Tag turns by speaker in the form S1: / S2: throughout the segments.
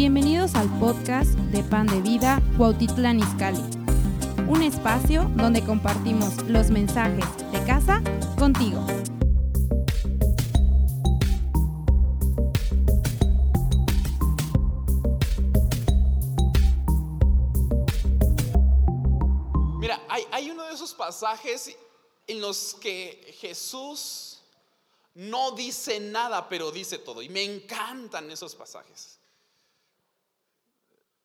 S1: Bienvenidos al podcast de Pan de Vida Cuautitlán Izcalli, un espacio donde compartimos los mensajes de casa contigo.
S2: Mira, hay, hay uno de esos pasajes en los que Jesús no dice nada, pero dice todo. Y me encantan esos pasajes.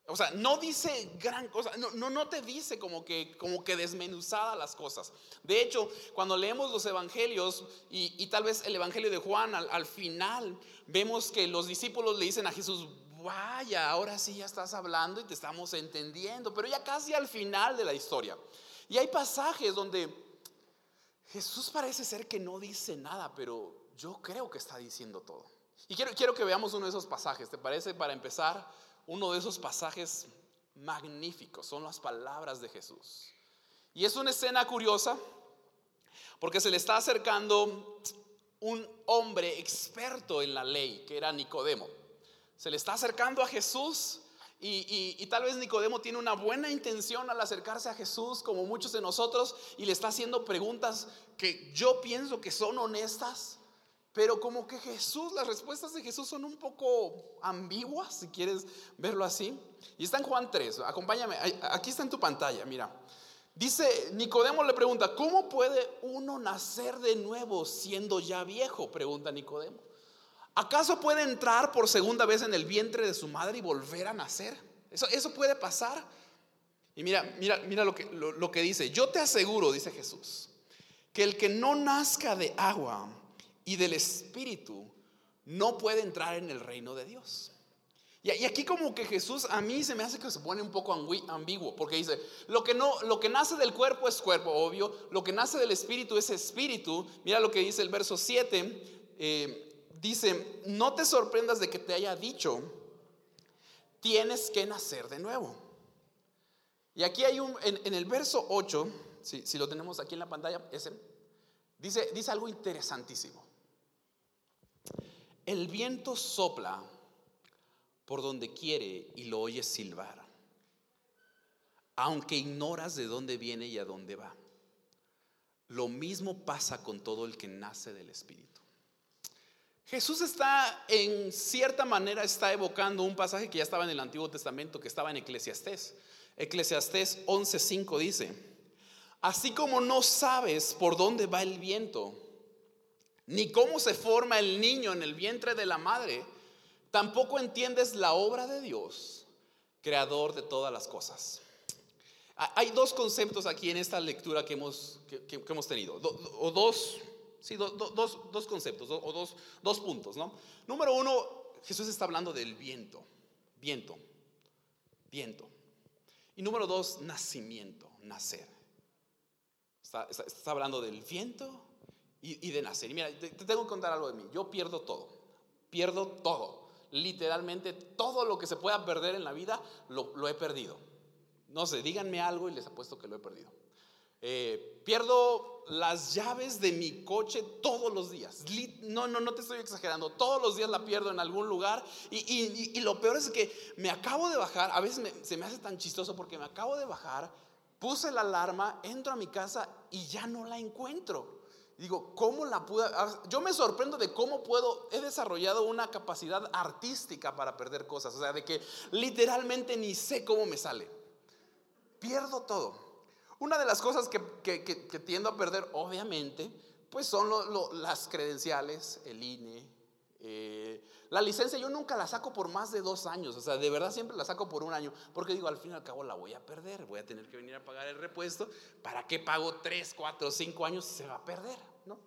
S2: O sea, no dice gran cosa, no, no, no, te dice como que, como que desmenuzada las cosas. De hecho, cuando leemos los evangelios y, y tal vez el evangelio de Juan, al, al, final vemos que los discípulos le dicen a Jesús, vaya, ahora sí ya estás hablando y te estamos entendiendo, pero ya casi al final de la historia. Y hay pasajes donde Jesús parece ser que no dice nada, pero yo creo que está diciendo todo. Y quiero, quiero que veamos uno de esos pasajes, ¿te parece? Para empezar uno de esos pasajes magníficos, son las palabras de Jesús. Y es una escena curiosa porque se le está acercando un hombre experto en la ley, que era Nicodemo. Se le está acercando a Jesús y, y, tal vez Nicodemo tiene una buena intención al acercarse a Jesús, como muchos de nosotros, y le está haciendo preguntas que yo pienso que son honestas. Pero como que Jesús, las respuestas de Jesús son un poco ambiguas, si quieres verlo así. Y está en Juan 3, acompáñame, aquí está en tu pantalla, mira. Dice, Nicodemo le pregunta, ¿cómo puede uno nacer de nuevo siendo ya viejo? Pregunta Nicodemo. ¿Acaso puede entrar por segunda vez en el vientre de su madre y volver a nacer? ¿Eso, eso puede pasar? Y mira, mira, mira lo que, lo, lo que dice. Yo te aseguro, dice Jesús, que el que no nazca de agua y del Espíritu no puede entrar en el reino de Dios. Y aquí como que Jesús a mí se me hace que se pone un poco ambiguo, porque dice, lo que, no, lo que nace del cuerpo es cuerpo, obvio, lo que nace del Espíritu es Espíritu. Mira lo que dice el verso 7, eh, dice, no te sorprendas de que te haya dicho, tienes que nacer de nuevo. Y aquí hay un, en, el verso 8, si, si, lo tenemos aquí en la pantalla, ese, dice, dice algo interesantísimo. El viento sopla por donde quiere y lo oyes silbar, aunque ignoras de dónde viene y a dónde va. Lo mismo pasa con todo el que nace del Espíritu. Jesús está, en cierta manera, está evocando un pasaje que ya estaba en el Antiguo Testamento, que estaba en Eclesiastés. Eclesiastés 11:5 dice, así como no sabes por dónde va el viento, ni cómo se forma el niño en el vientre de la madre, tampoco entiendes la obra de Dios, creador de todas las cosas. Hay dos conceptos aquí en esta lectura que hemos, que, hemos tenido, o dos, sí, do, do, dos, dos, conceptos, o dos, dos puntos, ¿no? Número uno, Jesús está hablando del viento, viento, viento. Y número dos, nacimiento, nacer. Está hablando del viento y, y, de nacer. Y mira, te, te, tengo que contar algo de mí. Yo pierdo todo. Pierdo todo. Literalmente todo lo que se pueda perder en la vida lo, lo he perdido. No sé, díganme algo y les apuesto que lo he perdido. Eh, pierdo las llaves de mi coche todos los días. No, no, no te estoy exagerando. Todos los días la pierdo en algún lugar. Y, y, y lo peor es que me acabo de bajar. A veces me, se me hace tan chistoso porque me acabo de bajar. Puse la alarma, entro a mi casa y ya no la encuentro. Digo, ¿cómo la pude? Yo me sorprendo de cómo puedo, he desarrollado una capacidad artística para perder cosas. O sea, de que literalmente ni sé cómo me sale. Pierdo todo. Una de las cosas que, que, que, tiendo a perder, obviamente, pues son lo, las credenciales, el INE, eh, la licencia yo nunca la saco por más de dos años, o sea, de verdad siempre la saco por un año, porque digo, al fin y al cabo la voy a perder, voy a tener que venir a pagar el repuesto, ¿para qué pago tres, cuatro, cinco años se va a perder? ¿No?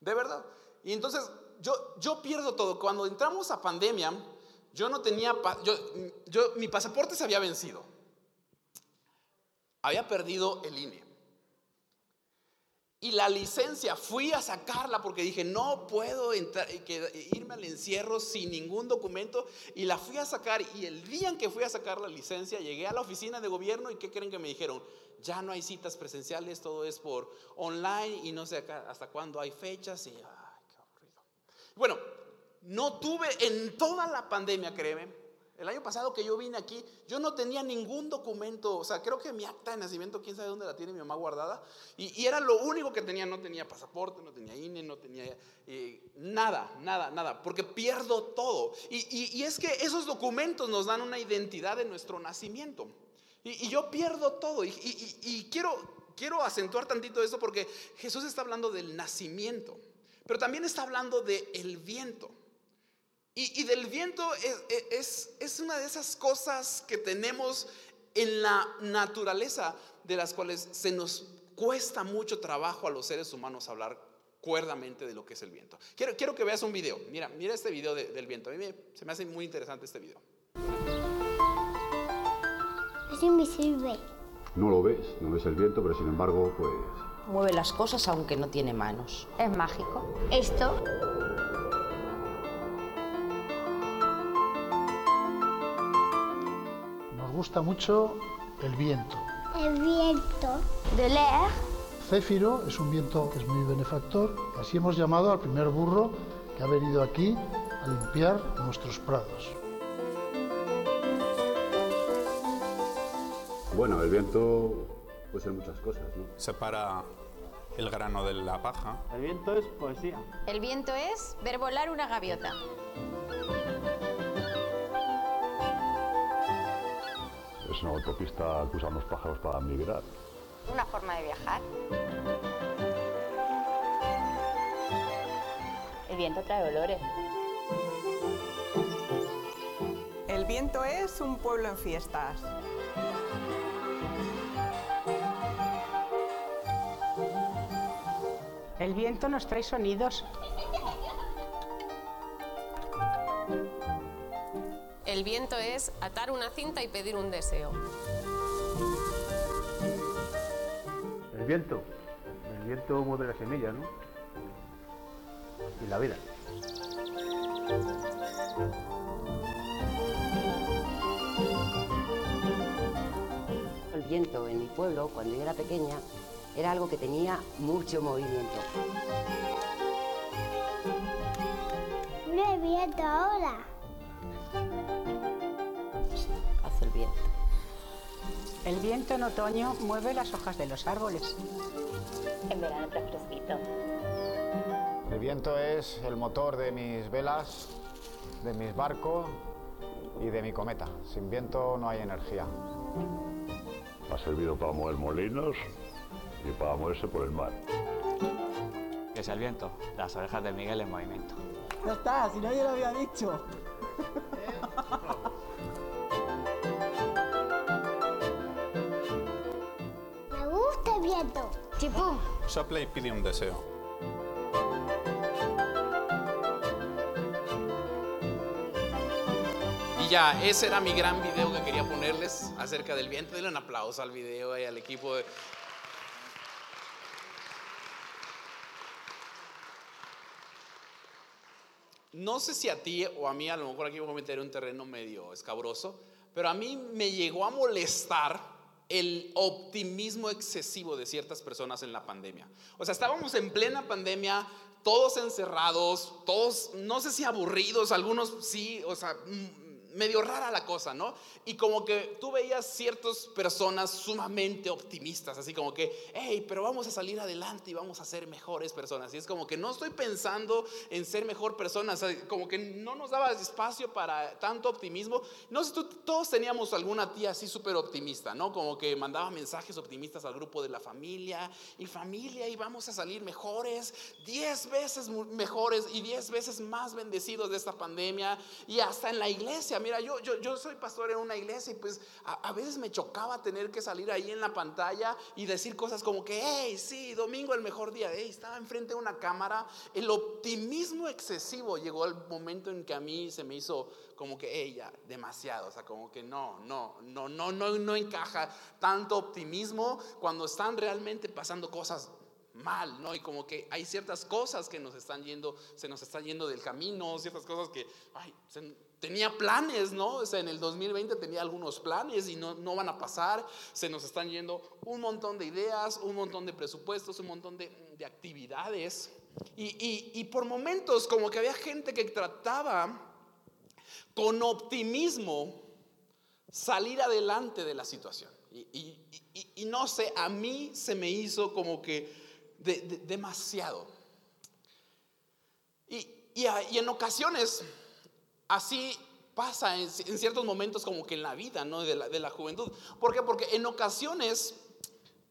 S2: De verdad. Y entonces yo, yo pierdo todo. Cuando entramos a pandemia, yo no tenía, yo, yo, mi pasaporte se había vencido, había perdido el INE. Y la licencia fui a sacarla porque dije, no puedo entrar, irme al encierro sin ningún documento. Y la fui a sacar. Y el día en que fui a sacar la licencia, llegué a la oficina de gobierno. ¿Y qué creen que me dijeron? Ya no hay citas presenciales, todo es por online. Y no sé hasta cuándo hay fechas. Y, ay, qué aburrido. Bueno, no tuve en toda la pandemia, créeme, El año pasado que yo vine aquí, yo no tenía ningún documento, o sea, creo que mi acta de nacimiento, quién sabe dónde la tiene mi mamá guardada, y, era lo único que tenía, no tenía pasaporte, no tenía INE, no tenía eh, nada, nada, nada, porque pierdo todo. Y, es que esos documentos nos dan una identidad de nuestro nacimiento. Y, yo pierdo todo. Y, quiero, quiero acentuar tantito eso porque Jesús está hablando del nacimiento, pero también está hablando del el viento. Y, del viento es, es, una de esas cosas que tenemos en la naturaleza, de las cuales se nos cuesta mucho trabajo a los seres humanos hablar cuerdamente de lo que es el viento. Quiero, quiero que veas un video. Mira, mira este video del viento. A mí se me hace muy interesante este video.
S3: Es invisible.
S4: No lo ves, no ves el viento, pero sin embargo, pues...
S5: Mueve las cosas aunque no tiene manos.
S3: Es mágico. Esto
S6: gusta mucho el viento.
S3: El viento. De leer.
S6: Céfiro es un viento que es muy benefactor. Así hemos llamado al primer burro que ha venido aquí a limpiar nuestros prados.
S4: Bueno, el viento puede ser muchas cosas, ¿no?
S7: Separa el grano de la paja.
S8: El viento es poesía.
S9: El viento es ver volar una gaviota.
S4: Es una autopista que usan los pájaros para migrar.
S9: Una forma de viajar.
S5: El viento trae olores.
S10: El viento es un pueblo en fiestas.
S11: El viento nos trae sonidos.
S12: El viento es atar una cinta y pedir un deseo.
S8: El viento. El viento mueve la semilla, ¿no? Y la vida.
S5: El viento en mi pueblo, cuando yo era pequeña, era algo que tenía mucho movimiento.
S3: No viento ahora.
S5: El viento
S11: en otoño mueve las hojas de los árboles.
S5: En verano está fresquito.
S13: El viento es el motor de mis velas, de mis barcos y de mi cometa. Sin viento no hay energía.
S4: Ha servido para mover molinos y para moverse por el mar.
S14: ¿Qué es el viento? Las orejas de Miguel en movimiento.
S10: Ya está, si nadie lo había dicho.
S3: gusta el viento. Chipum.
S7: Sopla y pide un deseo.
S2: Y ya, ese era mi gran video que quería ponerles acerca del viento. Denle un aplauso al video y al equipo de, No sé si a ti o a mí, a lo mejor aquí voy a meter un terreno medio escabroso, pero a mí me llegó a molestar el optimismo excesivo de ciertas personas en la pandemia. O sea, estábamos en plena pandemia, todos encerrados, todos, no sé si aburridos, algunos sí, o sea, medio rara la cosa, ¿no? Y como que tú veías ciertas personas sumamente optimistas, así como que, hey, pero vamos a salir adelante y vamos a ser mejores personas. Y es como que no estoy pensando en ser mejor persona, como que no nos daba espacio para tanto optimismo. No sé, tú, todos teníamos alguna tía así súper optimista, ¿no? Como que mandaba mensajes optimistas al grupo de la familia y familia y vamos a salir mejores, diez veces mejores y diez veces más bendecidos de esta pandemia y hasta en la iglesia mira, yo, yo, yo soy pastor en una iglesia y pues a, veces me chocaba tener que salir ahí en la pantalla y decir cosas como que, hey, sí, domingo el mejor día, hey, estaba enfrente de una cámara. El optimismo excesivo llegó al momento en que a mí se me hizo como que, hey, ya, demasiado, o sea, como que no, no, no, no, no, no encaja tanto optimismo cuando están realmente pasando cosas mal, ¿no? Y como que hay ciertas cosas que nos están yendo, se nos están yendo del camino, ciertas cosas que, ay, tenía planes, ¿no? O sea, en el 2020 tenía algunos planes y no, no van a pasar, se nos están yendo un montón de ideas, un montón de presupuestos, un montón de, de actividades. Y, y, y por momentos como que había gente que trataba con optimismo salir adelante de la situación. Y, no sé, a mí se me hizo como que demasiado. Y, en ocasiones así pasa en, ciertos momentos como que en la vida, ¿no? De la, de la juventud. ¿Por qué? Porque en ocasiones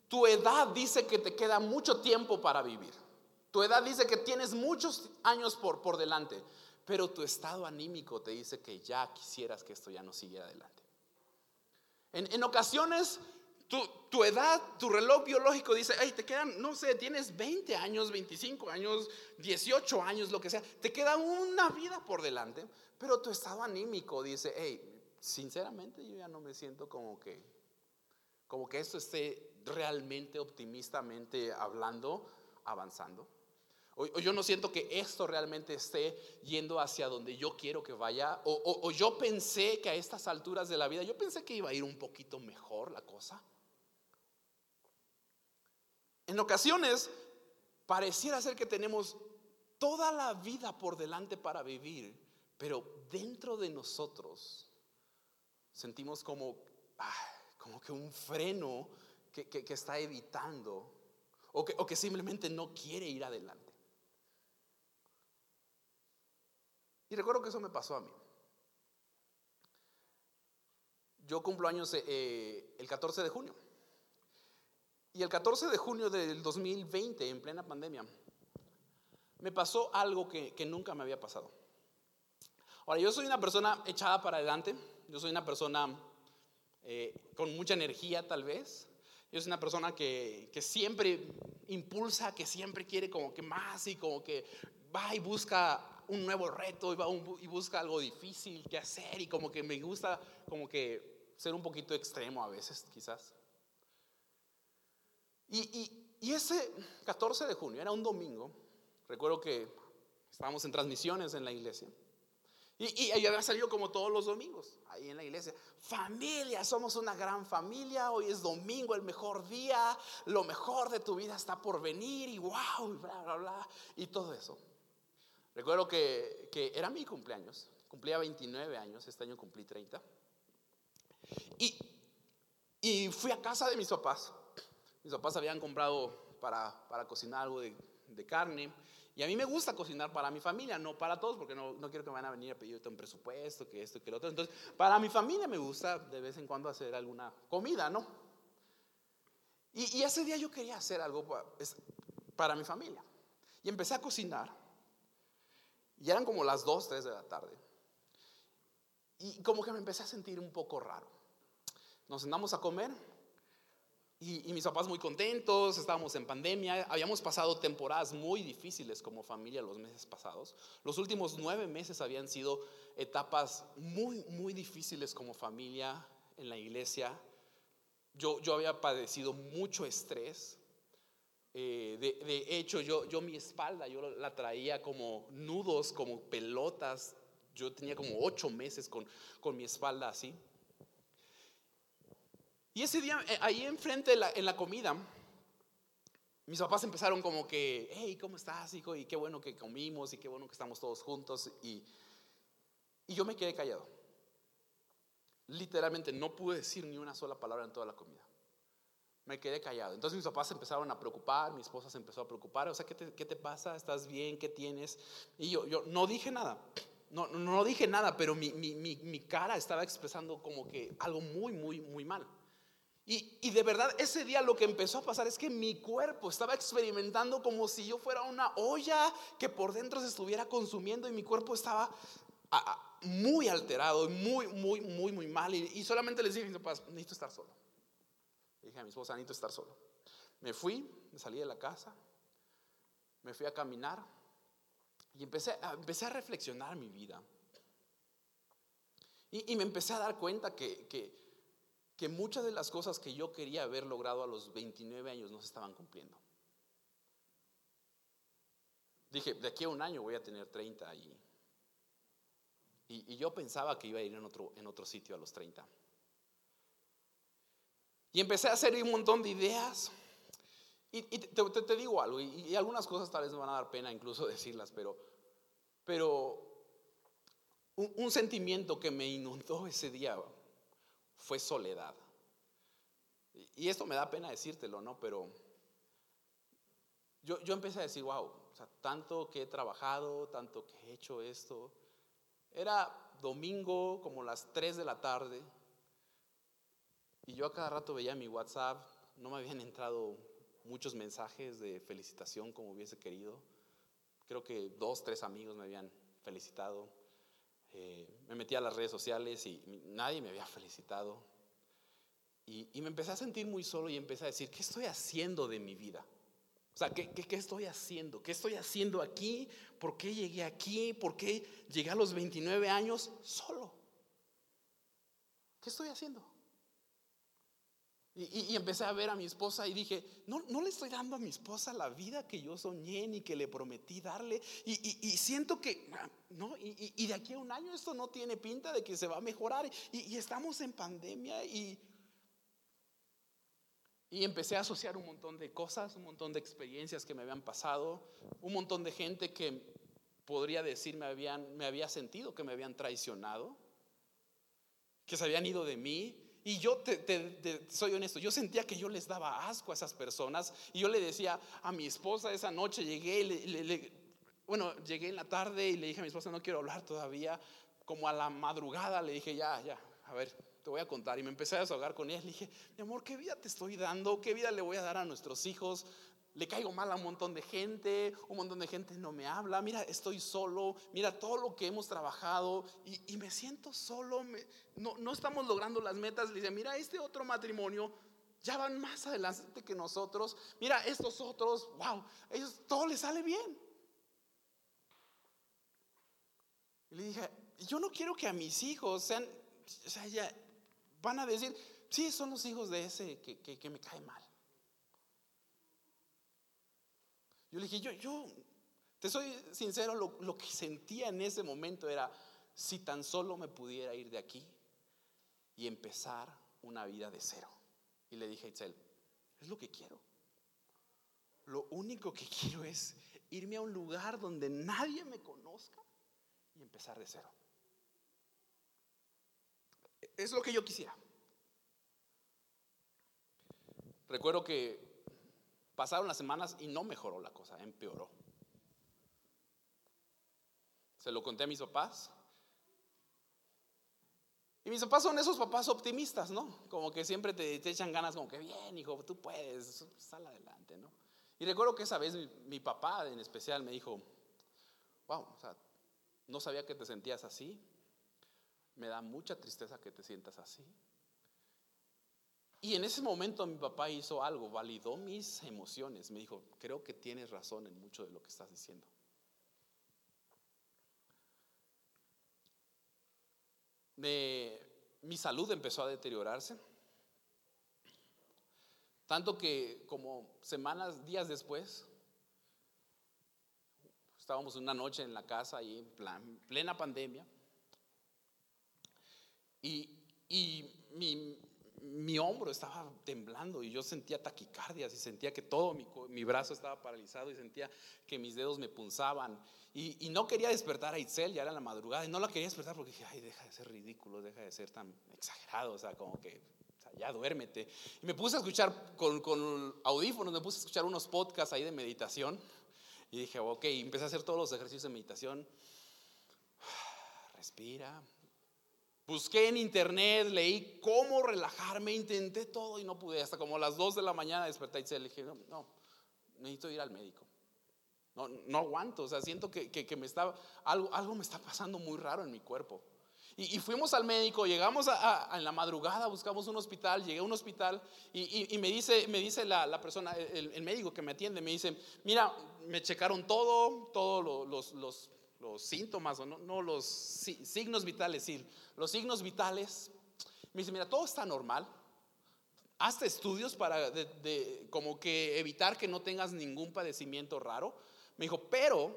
S2: tu edad dice que te queda mucho tiempo para vivir. Tu edad dice que tienes muchos años por, por delante, pero tu estado anímico te dice que ya quisieras que esto ya no siguiera adelante. En, en ocasiones tu, tu, edad, tu reloj biológico dice, hey, te quedan, no sé, tienes 20 años, 25 años, 18 años, lo que sea, te queda una vida por delante, pero tu estado anímico dice, hey, sinceramente yo ya no me siento como que, como que esto esté realmente optimistamente hablando, avanzando. O, yo no siento que esto realmente esté yendo hacia donde yo quiero que vaya. O, o, yo pensé que a estas alturas de la vida, yo pensé que iba a ir un poquito mejor la cosa. En ocasiones pareciera ser que tenemos toda la vida por delante para vivir, pero dentro de nosotros sentimos como, como que un freno que, está evitando o que, o que simplemente no quiere ir adelante. Y recuerdo que eso me pasó a mí. Yo cumplo años eh, eh, el 14 de junio. Y el 14 de junio del 2020, en plena pandemia, me pasó algo que, que, nunca me había pasado. Ahora, yo soy una persona echada para adelante, yo soy una persona eh, con mucha energía tal vez, yo soy una persona que, que, siempre impulsa, que siempre quiere como que más y como que va y busca un nuevo reto y va y busca algo difícil que hacer y como que me gusta como que ser un poquito extremo a veces quizás. Y, ese 14 de junio era un domingo, recuerdo que estábamos en transmisiones en la iglesia. Y, y, había salido como todos los domingos, ahí en la iglesia. Familia, somos una gran familia. Hoy es domingo, el mejor día. Lo mejor de tu vida está por venir. Y wow, y bla, bla, bla. Y todo eso. Recuerdo que, era mi cumpleaños. Cumplía 29 años. Este año cumplí 30. Y, y fui a casa de mis papás. Mis papás habían comprado para, para cocinar algo de, de carne. Y a mí me gusta cocinar para mi familia, no para todos, porque no, no quiero que me van a venir a pedirte un presupuesto, que esto, que lo otro. Entonces, para mi familia me gusta de vez en cuando hacer alguna comida, ¿no? Y, y ese día yo quería hacer algo para, para mi familia. Y empecé a cocinar. Y eran como las 2, 3 de la tarde. Y como que me empecé a sentir un poco raro. Nos sentamos a comer y, mis papás muy contentos, estábamos en pandemia, habíamos pasado temporadas muy difíciles como familia los meses pasados. Los últimos nueve meses habían sido etapas muy, muy difíciles como familia en la iglesia. Yo, yo había padecido mucho estrés. Eh, de, de, hecho, yo, yo mi espalda, yo la traía como nudos, como pelotas. Yo tenía como ocho meses con, con mi espalda así. Y ese día, eh, ahí enfrente en la comida, mis papás empezaron como que, hey, ¿cómo estás, hijo? Y qué bueno que comimos y qué bueno que estamos todos juntos. Y, y yo me quedé callado. Literalmente no pude decir ni una sola palabra en toda la comida. Me quedé callado. Entonces mis papás empezaron a preocupar, mi esposa se empezó a preocupar. O sea, ¿qué te, qué te pasa? ¿Estás bien? ¿Qué tienes? Y yo, yo no dije nada. No, no dije nada, pero mi, mi, mi, mi cara estaba expresando como que algo muy, muy, muy mal. Y, de verdad ese día lo que empezó a pasar es que mi cuerpo estaba experimentando como si yo fuera una olla que por dentro se estuviera consumiendo y mi cuerpo estaba muy alterado, muy, muy, muy, muy mal. Y, solamente les dije a mis papás, necesito estar solo. Le dije a mi esposa, necesito estar solo. Me fui, me salí de la casa, me fui a caminar y empecé, empecé a reflexionar mi vida. Y, me empecé a dar cuenta que, que que muchas de las cosas que yo quería haber logrado a los 29 años no se estaban cumpliendo. Dije, de aquí a un año voy a tener 30 allí. Y, yo pensaba que iba a ir en otro, en otro sitio a los 30. Y empecé a hacer un montón de ideas. Y, te, digo algo, y, algunas cosas tal vez me van a dar pena incluso decirlas, pero, pero un, sentimiento que me inundó ese día fue soledad. Y esto me da pena decírtelo, ¿no? Pero yo, yo empecé a decir, wow, tanto que he trabajado, tanto que he hecho esto. Era domingo como las 3 de la tarde y yo a cada rato veía mi WhatsApp, no me habían entrado muchos mensajes de felicitación como hubiese querido. Creo que dos, tres amigos me habían felicitado. Eh, me metí a las redes sociales y nadie me había felicitado. Y, me empecé a sentir muy solo y empecé a decir, ¿qué estoy haciendo de mi vida? O sea, ¿qué, ¿qué, estoy haciendo? ¿Qué estoy haciendo aquí? ¿Por qué llegué aquí? ¿Por qué llegué a los 29 años solo? ¿Qué estoy haciendo? Y, empecé a ver a mi esposa y dije, no, no le estoy dando a mi esposa la vida que yo soñé ni que le prometí darle. Y, siento que, no, y, de aquí a un año esto no tiene pinta de que se va a mejorar. Y, estamos en pandemia y, y empecé a asociar un montón de cosas, un montón de experiencias que me habían pasado, un montón de gente que podría decir me, habían, me había sentido que me habían traicionado, que se habían ido de mí y yo te, soy honesto, yo sentía que yo les daba asco a esas personas. Y yo le decía a mi esposa esa noche, llegué, bueno, llegué en la tarde y le dije a mi esposa, no quiero hablar todavía. Como a la madrugada le dije, ya, ya, a ver, te voy a contar. Y me empecé a desahogar con ella. Le dije, mi amor, ¿qué vida te estoy dando? ¿Qué vida le voy a dar a nuestros hijos? Le caigo mal a un montón de gente, un montón de gente no me habla, mira, estoy solo, mira todo lo que hemos trabajado y, me siento solo, no, no, estamos logrando las metas. Le dice, mira, este otro matrimonio ya van más adelante que nosotros, mira, estos otros, wow, ellos todo les sale bien. Y le dije, yo no quiero que a mis hijos sean, o sea, ya van a decir, sí, son los hijos de ese que, que me cae mal. Yo le dije, yo, yo, te soy sincero, lo, que sentía en ese momento era, si tan solo me pudiera ir de aquí y empezar una vida de cero. Y le dije a Itzel, es lo que quiero. Lo único que quiero es irme a un lugar donde nadie me conozca y empezar de cero. Es lo que yo quisiera. Recuerdo que Pasaron las semanas y no mejoró la cosa, empeoró. Se lo conté a mis papás. Y mis papás son esos papás optimistas, ¿no? Como que siempre te, echan ganas, como que bien, hijo, tú puedes, sal adelante, ¿no? Y recuerdo que esa vez mi, papá en especial me dijo, wow, o no sabía que te sentías así, me da mucha tristeza que te sientas así. Y en ese momento mi papá hizo algo, validó mis emociones. Me dijo, creo que tienes razón en mucho de lo que estás diciendo. mi salud empezó a deteriorarse. Tanto que como semanas, días después, estábamos una noche en la casa y en plan, plena pandemia. Y, y mi, mi hombro estaba temblando y yo sentía taquicardias y sentía que todo mi, brazo estaba paralizado y sentía que mis dedos me punzaban. Y, no quería despertar a Itzel, ya era la madrugada, y no la quería despertar porque dije, ay, deja de ser ridículo, deja de ser tan exagerado, o sea, como que, ya duérmete. Y me puse a escuchar con, con audífonos, me puse a escuchar unos podcasts ahí de meditación. Y dije, ok, empecé a hacer todos los ejercicios de meditación. Respira, Busqué en internet, leí cómo relajarme, intenté todo y no pude. Hasta como a las 2 de la mañana desperté y le dije, no, no, necesito ir al médico. No, no aguanto, o sea, siento que, que, me está, algo, algo me está pasando muy raro en mi cuerpo. Y, fuimos al médico, llegamos a, en la madrugada, buscamos un hospital, llegué a un hospital y, y, me dice, me dice la, la persona, el, el, médico que me atiende, me dice, mira, me checaron todo, todos los, los los síntomas, o no, los signos vitales, sí, los signos vitales. Me dice, mira, todo está normal. Hazte estudios para de, como que evitar que no tengas ningún padecimiento raro. Me dijo, pero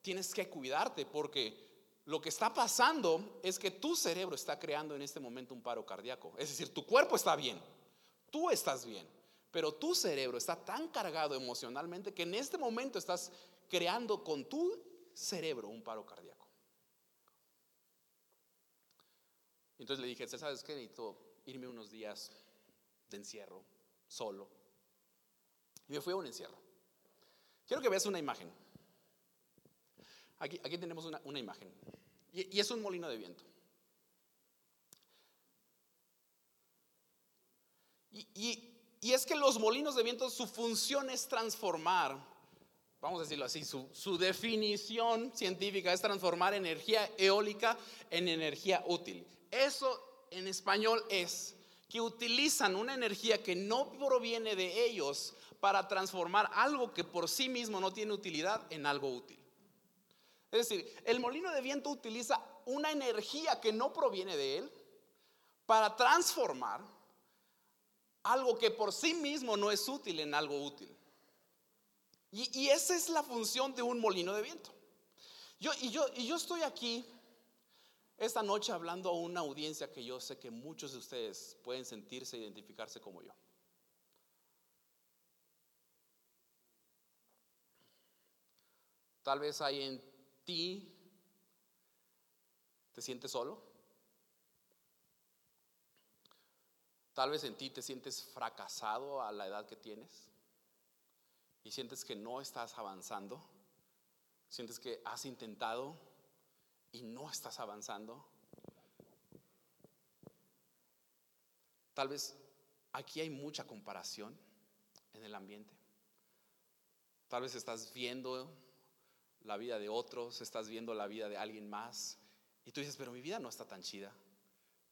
S2: tienes que cuidarte porque lo que está pasando es que tu cerebro está creando en este momento un paro cardíaco. Es decir, tu cuerpo está bien, tú estás bien, pero tu cerebro está tan cargado emocionalmente que en este momento estás creando con tu cerebro un paro cardíaco. Entonces le dije, ¿sabes qué? Necesito irme unos días de encierro, solo. Y me fui a un encierro. Quiero que veas una imagen. Aquí, aquí tenemos una, una imagen. Y, es un molino de viento. Y, y, es que los molinos de viento, su función es transformar, vamos a decirlo así, su, su, definición científica es transformar energía eólica en energía útil. Eso en español es que utilizan una energía que no proviene de ellos para transformar algo que por sí mismo no tiene utilidad en algo útil. Es decir, el molino de viento utiliza una energía que no proviene de él para transformar algo que por sí mismo no es útil en algo útil. Y, esa es la función de un molino de viento. Yo, y, yo, y yo estoy aquí esta noche hablando a una audiencia que yo sé que muchos de ustedes pueden sentirse, identificarse como yo. Tal vez hay en ti, te sientes solo. Tal vez en ti te sientes fracasado a la edad que tienes y sientes que no estás avanzando. Sientes que has intentado y no estás avanzando. Tal vez aquí hay mucha comparación en el ambiente. Tal vez estás viendo la vida de otros, estás viendo la vida de alguien más y tú dices, pero mi vida no está tan chida.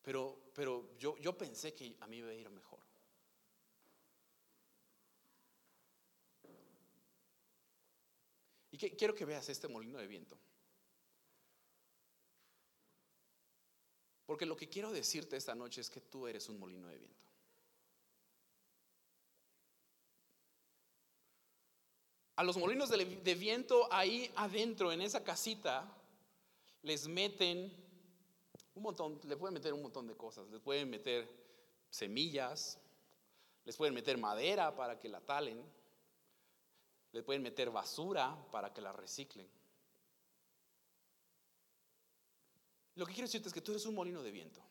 S2: Pero, pero yo, yo pensé que a mí me iba a ir mejor. Quiero que veas este molino de viento. Porque lo que quiero decirte esta noche es que tú eres un molino de viento. A los molinos de, de viento ahí adentro, en esa casita, les meten un montón, le pueden meter un montón de cosas. Les pueden meter semillas, les pueden meter madera para que la talen, les pueden meter basura para que la reciclen. Lo que quiero decirte es que tú eres un molino de viento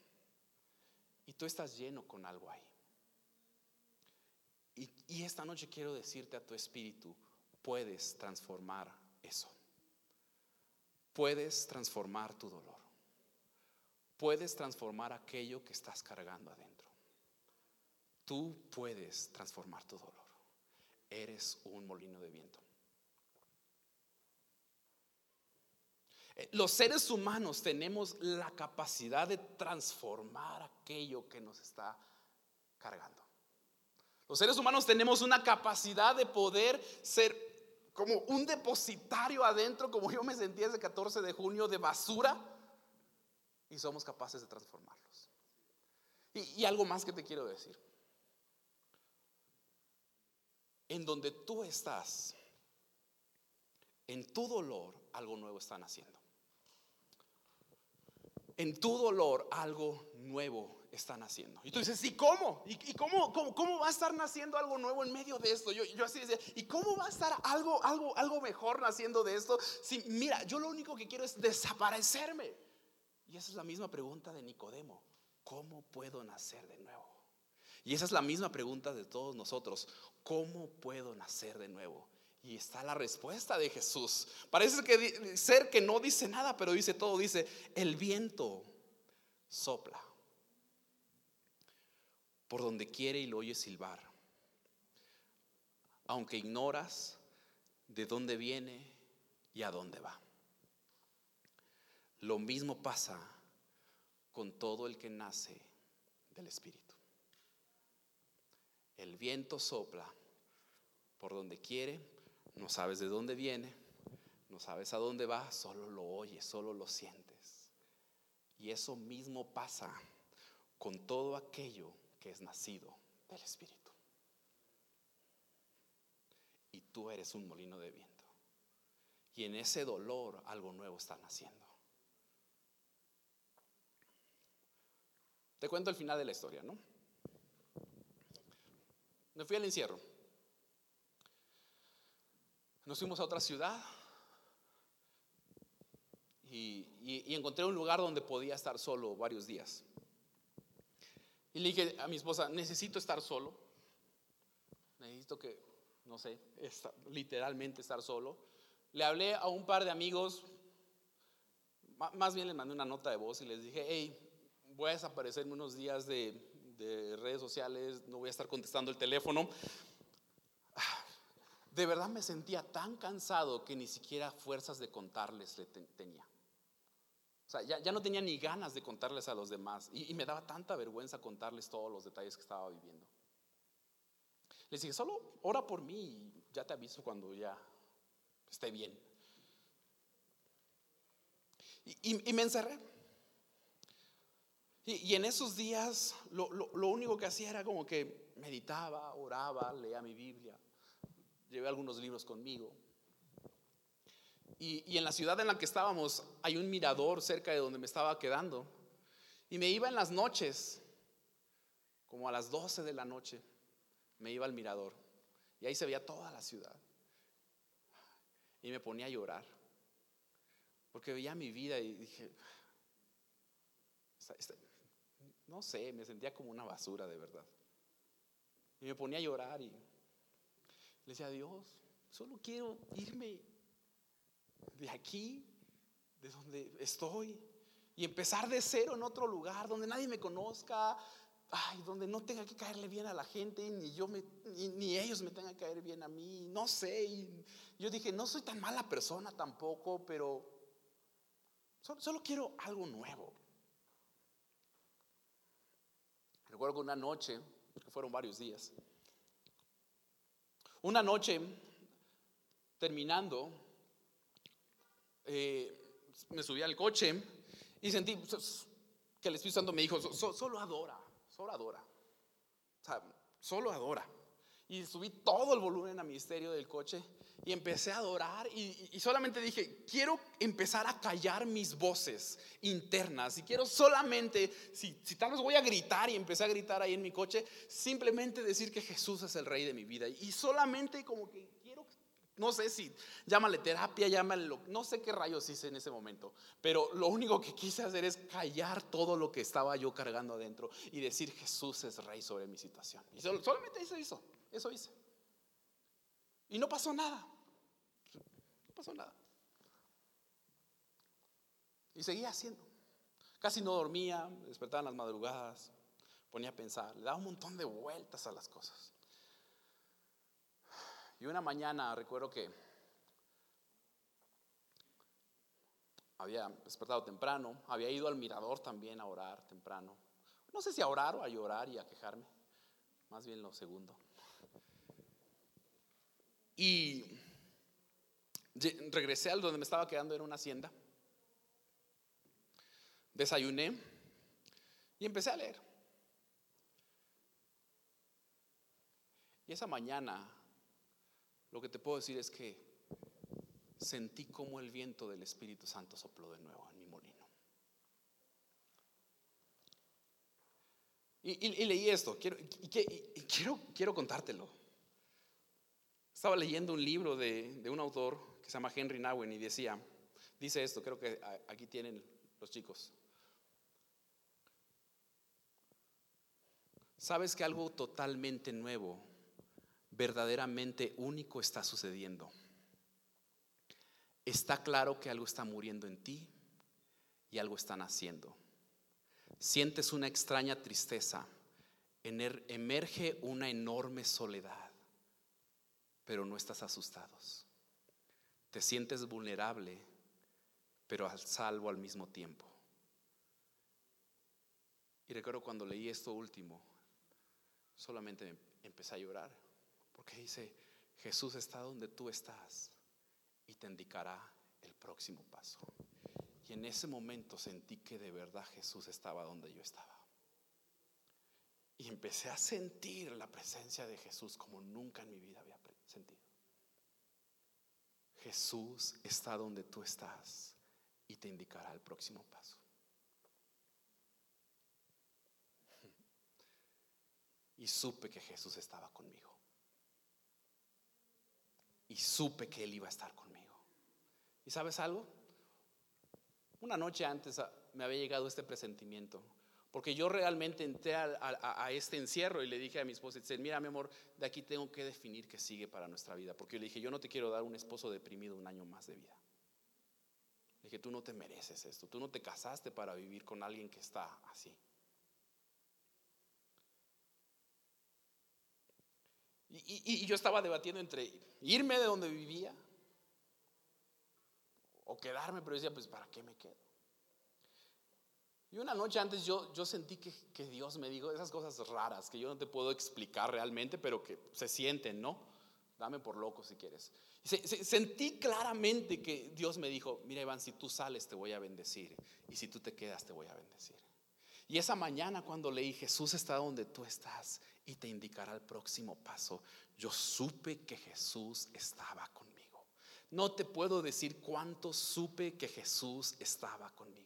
S2: y tú estás lleno con algo ahí. Y, y esta noche quiero decirte a tu espíritu, puedes transformar eso. Puedes transformar tu dolor. Puedes transformar aquello que estás cargando adentro. Tú puedes transformar tu dolor. Eres un molino de viento. Los seres humanos tenemos la capacidad de transformar aquello que nos está cargando. Los seres humanos tenemos una capacidad de poder ser como un depositario adentro, como yo me sentía ese 14 de junio, de basura, y somos capaces de transformarlos. Y, y algo más que te quiero decir. En donde tú estás, en tu dolor, algo nuevo están haciendo. En tu dolor, algo nuevo están haciendo. Y tú dices, ¿y cómo? ¿Y, cómo, cómo, va a estar naciendo algo nuevo en medio de esto? Yo, yo así decía, ¿y cómo va a estar algo, algo, algo mejor naciendo de esto? Si, mira, yo lo único que quiero es desaparecerme. Y esa es la misma pregunta de Nicodemo. ¿Cómo puedo nacer de nuevo? Y esa es la misma pregunta de todos nosotros. ¿Cómo puedo nacer de nuevo? Y está la respuesta de Jesús. Parece que ser que no dice nada, pero dice todo. Dice, el viento sopla por donde quiere y lo oye silbar. Aunque ignoras de dónde viene y a dónde va. Lo mismo pasa con todo el que nace del Espíritu. El viento sopla por donde quiere, no sabes de dónde viene, no sabes a dónde va, solo lo oyes, solo lo sientes. Y eso mismo pasa con todo aquello que es nacido del Espíritu. Y tú eres un molino de viento. Y en ese dolor algo nuevo está naciendo. Te cuento el final de la historia, ¿no? Me fui al encierro. Nos fuimos a otra ciudad y, encontré un lugar donde podía estar solo varios días. Y le dije a mi esposa, necesito estar solo. Necesito que, no sé, literalmente estar solo. Le hablé a un par de amigos, más bien les mandé una nota de voz y les dije, hey, voy a desaparecerme unos días de, de redes sociales, no voy a estar contestando el teléfono. De verdad me sentía tan cansado que ni siquiera fuerzas de contarles le tenía. O sea, ya, no tenía ni ganas de contarles a los demás. Y, me daba tanta vergüenza contarles todos los detalles que estaba viviendo. Les dije, solo ora por mí y ya te aviso cuando ya esté bien. Y, me encerré. Y, en esos días lo, lo único que hacía era como que meditaba, oraba, leía mi Biblia, llevé algunos libros conmigo. Y, en la ciudad en la que estábamos hay un mirador cerca de donde me estaba quedando. Y me iba en las noches, como a las 12 de la noche, me iba al mirador. Y ahí se veía toda la ciudad. Y me ponía a llorar. Porque veía mi vida y dije, no sé, me sentía como una basura de verdad. Y me ponía a llorar y le decía, Dios, solo quiero irme de aquí, de donde estoy, y empezar de cero en otro lugar, donde nadie me conozca, ay, donde no tenga que caerle bien a la gente, ni yo me, ni, ellos me tengan que caer bien a mí, no sé. yo dije, no soy tan mala persona tampoco, pero solo quiero algo nuevo. Recuerdo que una noche, que fueron varios días, una noche terminando, eh, me subí al coche y sentí que el Espíritu Santo me dijo, solo adora, solo adora. Solo adora. Y subí todo el volumen a mi estéreo del coche y empecé a adorar y, solamente dije, quiero empezar a callar mis voces internas y quiero solamente, si, si tal vez voy a gritar y empecé a gritar ahí en mi coche, simplemente decir que Jesús es el rey de mi vida y solamente como que no sé si llámale terapia, llámale, no sé qué rayos hice en ese momento, pero lo único que quise hacer es callar todo lo que estaba yo cargando adentro y decir Jesús es rey sobre mi situación. Y solamente hice eso, eso hice. Y no pasó nada, no pasó nada. Y seguía haciendo. Casi no dormía, despertaba en las madrugadas, ponía a pensar, le daba un montón de vueltas a las cosas. Y una mañana recuerdo que había despertado temprano, había ido al mirador también a orar temprano. No sé si a orar o a llorar y a quejarme, más bien lo segundo. Y regresé al donde me estaba quedando, era una hacienda. Desayuné y empecé a leer. Y esa mañana lo que te puedo decir es que sentí como el viento del Espíritu Santo sopló de nuevo en mi molino. Y, leí esto, quiero, quiero, quiero contártelo. Estaba leyendo un libro de, un autor que se llama Henry Nowen y decía, dice esto, creo que aquí tienen los chicos. Sabes que algo totalmente nuevo verdaderamente único está sucediendo. Está claro que algo está muriendo en ti y algo está naciendo. Sientes una extraña tristeza, emerge una enorme soledad, pero no estás asustados. Te sientes vulnerable, pero al salvo al mismo tiempo. Y recuerdo cuando leí esto último, solamente empecé a llorar. Porque dice, Jesús está donde tú estás y te indicará el próximo paso. Y en ese momento sentí que de verdad Jesús estaba donde yo estaba. Y empecé a sentir la presencia de Jesús como nunca en mi vida sentido. Jesús está donde tú estás y te indicará el próximo paso. Y supe que Jesús estaba conmigo y supe que Él iba a estar conmigo. ¿Y sabes algo? Una noche antes me había llegado este presentimiento, Porque yo realmente entré a, este encierro y le dije a mi esposa, mira mi amor, de aquí tengo que definir qué sigue para nuestra vida. Porque yo le dije, yo no te quiero dar un esposo deprimido un año más de vida. Le dije, tú no te mereces esto, tú no te casaste para vivir con alguien que está así. Y, y- y yo estaba debatiendo entre irme de donde vivía o quedarme, pero decía, pues ¿para qué me quedo? Y una noche antes yo, yo sentí que, que Dios me dijo esas cosas raras que yo no te puedo explicar realmente, pero que se sienten, ¿no? Dame por loco si quieres. Se- se- sentí claramente que Dios me dijo, mira Iván, si tú sales te voy a bendecir y si tú te quedas te voy a bendecir. Y esa mañana cuando leí Jesús está donde tú estás y te indicará el próximo paso, yo supe que Jesús estaba conmigo. No te puedo decir cuánto supe que Jesús estaba conmigo.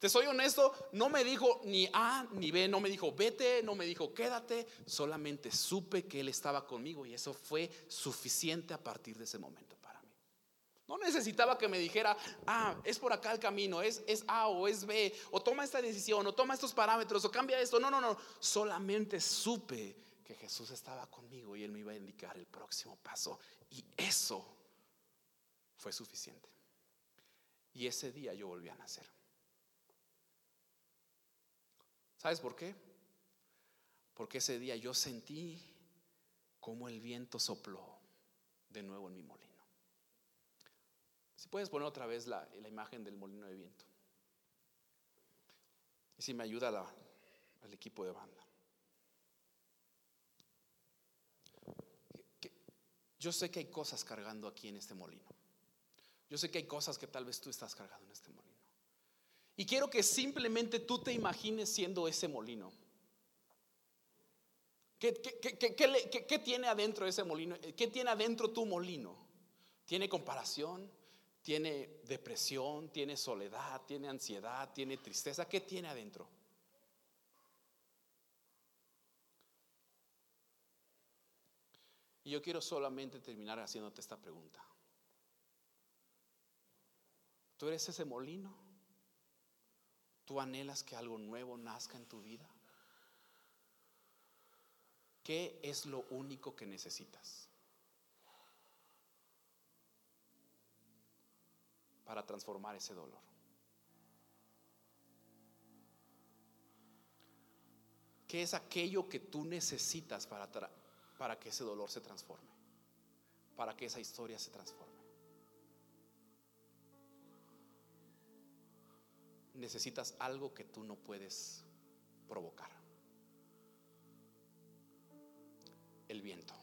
S2: Te soy honesto, no me dijo ni A ni B, no me dijo vete, no me dijo quédate, solamente supe que Él estaba conmigo y eso fue suficiente a partir de ese momento para mí. No necesitaba que me dijera, ah, es por acá el camino, es, es A o es B, o toma esta decisión, o toma estos parámetros, o cambia esto. No, no, no, solamente supe que Jesús estaba conmigo y Él me iba a indicar el próximo paso. Y eso fue suficiente. Y ese día yo volví a nacer. ¿Sabes por qué? Porque ese día yo sentí como el viento sopló de nuevo en mi molino. Si puedes poner otra vez la, imagen del molino de viento. Y si me ayuda la- el equipo de banda. Yo sé que hay cosas cargando aquí en este molino. Yo sé que hay cosas que tal vez tú estás cargando en este molino. Y quiero que simplemente tú te imagines siendo ese molino. ¿Qué, tiene adentro ese molino? ¿Qué tiene adentro tu molino? ¿Tiene comparación? ¿Tiene depresión? ¿Tiene soledad? ¿Tiene ansiedad? ¿Tiene tristeza? ¿Qué tiene adentro? Y yo quiero solamente terminar haciéndote esta pregunta. ¿Tú eres ese molino? ¿Tú anhelas que algo nuevo nazca en tu vida? ¿Qué es lo único que necesitas para transformar ese dolor? ¿Qué es aquello que tú necesitas para, para que ese dolor se transforme? Para que esa historia se transforme. Necesitas algo que tú no puedes provocar. El viento.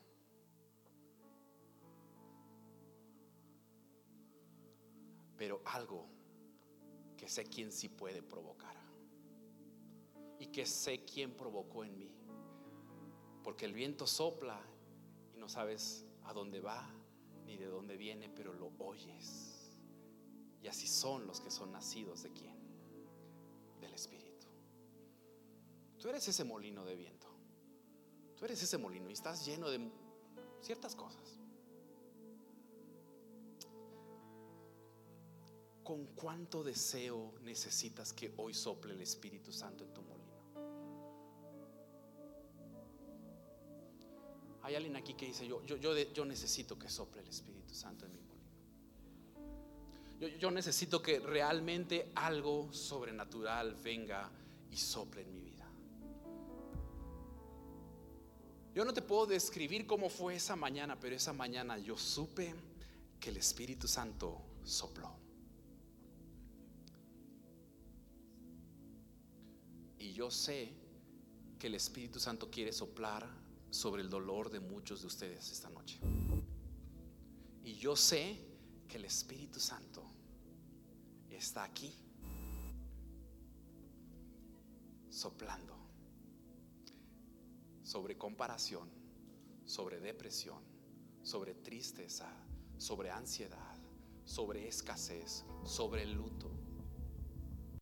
S2: Pero algo que sé quién sí puede provocar. Y que sé quién provocó en mí. Porque el viento sopla y no sabes a dónde va ni de dónde viene, pero lo oyes. Y así son los que son nacidos de quién? Del Espíritu. Tú eres ese molino de viento. Tú eres ese molino y estás lleno de ciertas cosas. ¿Con cuánto deseo necesitas que hoy sople el Espíritu Santo en tu molino? Hay alguien aquí que dice, yo, yo, yo, necesito que sople el Espíritu Santo en mi molino. Yo, necesito que realmente algo sobrenatural venga y sople en mi vida. Yo no te puedo describir cómo fue esa mañana, pero esa mañana yo supe que el Espíritu Santo sopló. Y yo sé que el Espíritu Santo quiere soplar sobre el dolor de muchos de ustedes esta noche. Y yo sé que el Espíritu Santo está aquí soplando sobre comparación, sobre depresión, sobre tristeza, sobre ansiedad, sobre escasez, sobre luto,